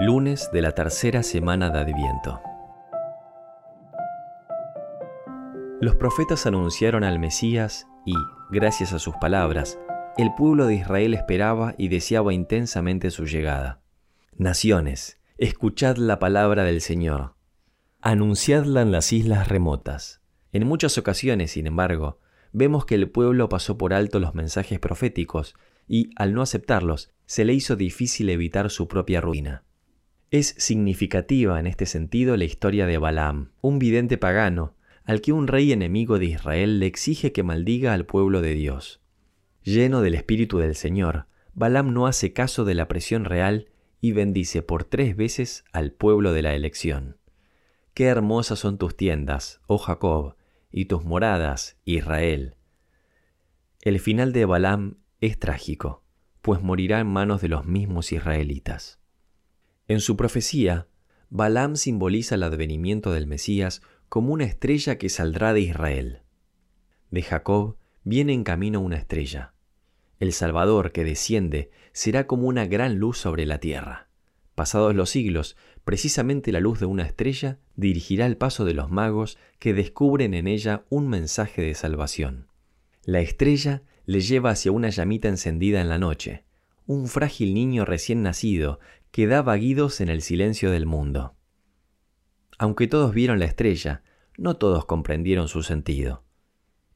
Lunes de la tercera semana de Adviento. Los profetas anunciaron al Mesías y, gracias a sus palabras, el pueblo de Israel esperaba y deseaba intensamente su llegada. Naciones, escuchad la palabra del Señor. Anunciadla en las islas remotas. En muchas ocasiones, sin embargo, vemos que el pueblo pasó por alto los mensajes proféticos y, al no aceptarlos, se le hizo difícil evitar su propia ruina. Es significativa en este sentido la historia de Balaam, un vidente pagano, al que un rey enemigo de Israel le exige que maldiga al pueblo de Dios. Lleno del Espíritu del Señor, Balaam no hace caso de la presión real y bendice por tres veces al pueblo de la elección. Qué hermosas son tus tiendas, oh Jacob, y tus moradas, Israel. El final de Balaam es trágico, pues morirá en manos de los mismos israelitas. En su profecía, Balaam simboliza el advenimiento del Mesías como una estrella que saldrá de Israel. De Jacob viene en camino una estrella. El Salvador que desciende será como una gran luz sobre la tierra. Pasados los siglos, precisamente la luz de una estrella dirigirá el paso de los magos que descubren en ella un mensaje de salvación. La estrella le lleva hacia una llamita encendida en la noche, un frágil niño recién nacido que da vaguidos en el silencio del mundo. Aunque todos vieron la estrella, no todos comprendieron su sentido.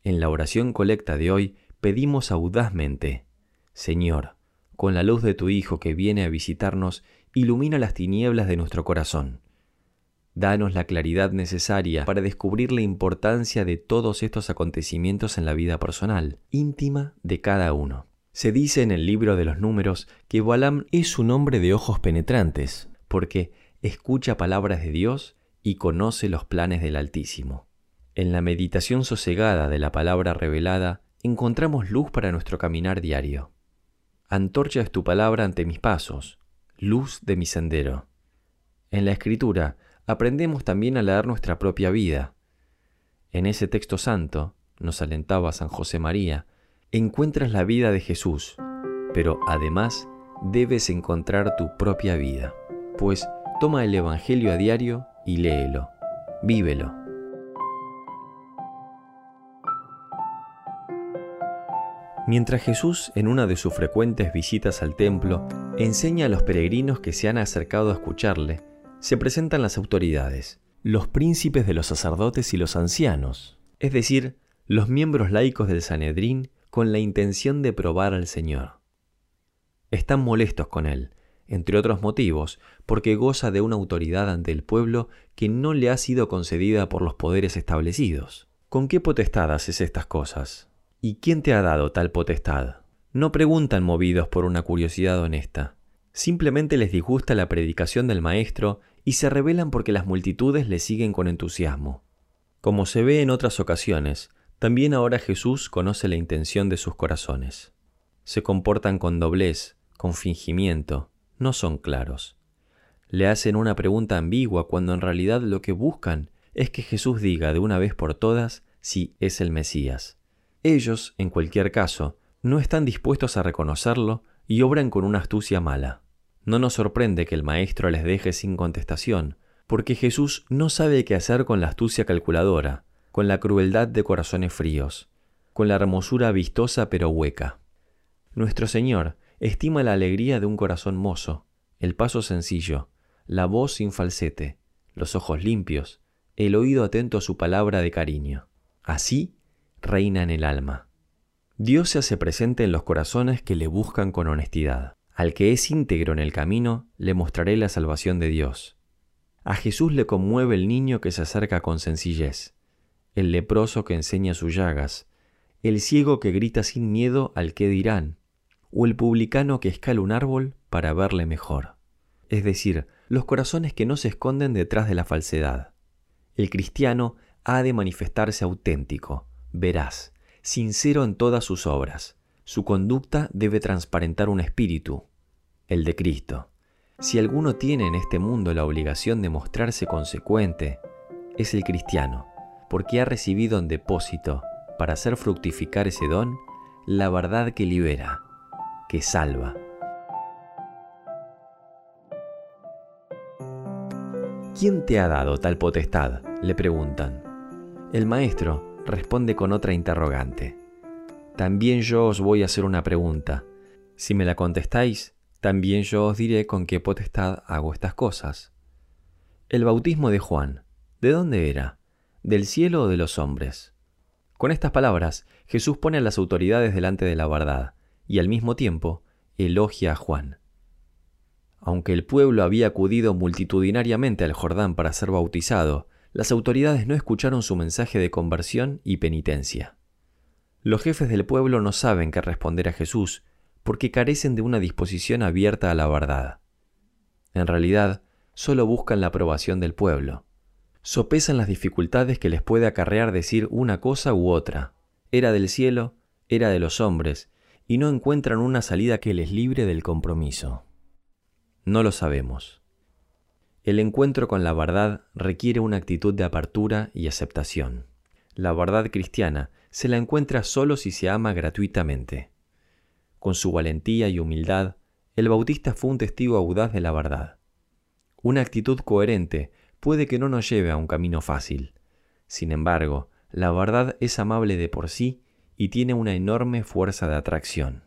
En la oración colecta de hoy pedimos audazmente, Señor, con la luz de tu Hijo que viene a visitarnos, ilumina las tinieblas de nuestro corazón. Danos la claridad necesaria para descubrir la importancia de todos estos acontecimientos en la vida personal, íntima de cada uno. Se dice en el libro de los números que Balaam es un hombre de ojos penetrantes, porque escucha palabras de Dios y conoce los planes del Altísimo. En la meditación sosegada de la palabra revelada encontramos luz para nuestro caminar diario. Antorcha es tu palabra ante mis pasos, luz de mi sendero. En la Escritura aprendemos también a leer nuestra propia vida. En ese texto santo, nos alentaba San José María, encuentras la vida de Jesús, pero además debes encontrar tu propia vida, pues toma el Evangelio a diario y léelo, vívelo. Mientras Jesús, en una de sus frecuentes visitas al templo, enseña a los peregrinos que se han acercado a escucharle, se presentan las autoridades, los príncipes de los sacerdotes y los ancianos, es decir, los miembros laicos del Sanedrín con la intención de probar al Señor. Están molestos con él, entre otros motivos, porque goza de una autoridad ante el pueblo que no le ha sido concedida por los poderes establecidos. ¿Con qué potestad haces estas cosas? ¿Y quién te ha dado tal potestad? No preguntan movidos por una curiosidad honesta. Simplemente les disgusta la predicación del Maestro y se rebelan porque las multitudes le siguen con entusiasmo. Como se ve en otras ocasiones, también ahora Jesús conoce la intención de sus corazones. Se comportan con doblez, con fingimiento, no son claros. Le hacen una pregunta ambigua cuando en realidad lo que buscan es que Jesús diga de una vez por todas si es el Mesías. Ellos, en cualquier caso, no están dispuestos a reconocerlo y obran con una astucia mala. No nos sorprende que el Maestro les deje sin contestación, porque Jesús no sabe qué hacer con la astucia calculadora, con la crueldad de corazones fríos, con la hermosura vistosa pero hueca. Nuestro Señor estima la alegría de un corazón mozo, el paso sencillo, la voz sin falsete, los ojos limpios, el oído atento a su palabra de cariño. Así reina en el alma. Dios se hace presente en los corazones que le buscan con honestidad. Al que es íntegro en el camino, le mostraré la salvación de Dios. A Jesús le conmueve el niño que se acerca con sencillez el leproso que enseña sus llagas, el ciego que grita sin miedo al qué dirán, o el publicano que escala un árbol para verle mejor. Es decir, los corazones que no se esconden detrás de la falsedad. El cristiano ha de manifestarse auténtico, veraz, sincero en todas sus obras. Su conducta debe transparentar un espíritu, el de Cristo. Si alguno tiene en este mundo la obligación de mostrarse consecuente, es el cristiano porque ha recibido en depósito, para hacer fructificar ese don, la verdad que libera, que salva. ¿Quién te ha dado tal potestad? le preguntan. El maestro responde con otra interrogante. También yo os voy a hacer una pregunta. Si me la contestáis, también yo os diré con qué potestad hago estas cosas. El bautismo de Juan, ¿de dónde era? ¿Del cielo o de los hombres? Con estas palabras, Jesús pone a las autoridades delante de la verdad y al mismo tiempo elogia a Juan. Aunque el pueblo había acudido multitudinariamente al Jordán para ser bautizado, las autoridades no escucharon su mensaje de conversión y penitencia. Los jefes del pueblo no saben qué responder a Jesús porque carecen de una disposición abierta a la verdad. En realidad, solo buscan la aprobación del pueblo. Sopesan las dificultades que les puede acarrear decir una cosa u otra. Era del cielo, era de los hombres, y no encuentran una salida que les libre del compromiso. No lo sabemos. El encuentro con la verdad requiere una actitud de apertura y aceptación. La verdad cristiana se la encuentra solo si se ama gratuitamente. Con su valentía y humildad, el Bautista fue un testigo audaz de la verdad. Una actitud coherente puede que no nos lleve a un camino fácil. Sin embargo, la verdad es amable de por sí y tiene una enorme fuerza de atracción.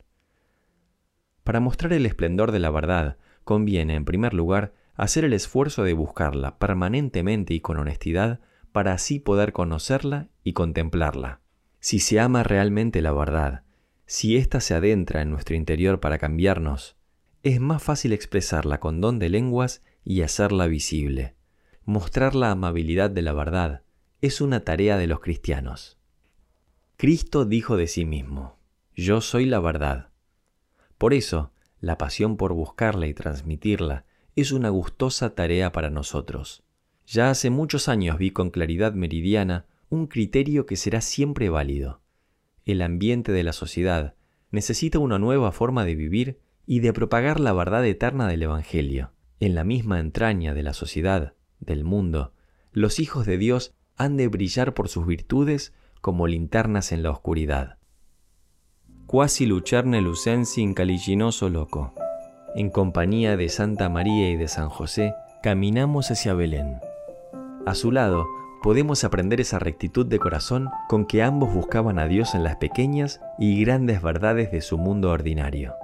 Para mostrar el esplendor de la verdad, conviene, en primer lugar, hacer el esfuerzo de buscarla permanentemente y con honestidad para así poder conocerla y contemplarla. Si se ama realmente la verdad, si ésta se adentra en nuestro interior para cambiarnos, es más fácil expresarla con don de lenguas y hacerla visible. Mostrar la amabilidad de la verdad es una tarea de los cristianos. Cristo dijo de sí mismo, Yo soy la verdad. Por eso, la pasión por buscarla y transmitirla es una gustosa tarea para nosotros. Ya hace muchos años vi con claridad meridiana un criterio que será siempre válido el ambiente de la sociedad necesita una nueva forma de vivir y de propagar la verdad eterna del Evangelio. En la misma entraña de la sociedad, del mundo, los hijos de Dios han de brillar por sus virtudes como linternas en la oscuridad. Quasi lucerne lucensi incaliginoso loco. En compañía de Santa María y de San José, caminamos hacia Belén. A su lado, podemos aprender esa rectitud de corazón con que ambos buscaban a Dios en las pequeñas y grandes verdades de su mundo ordinario.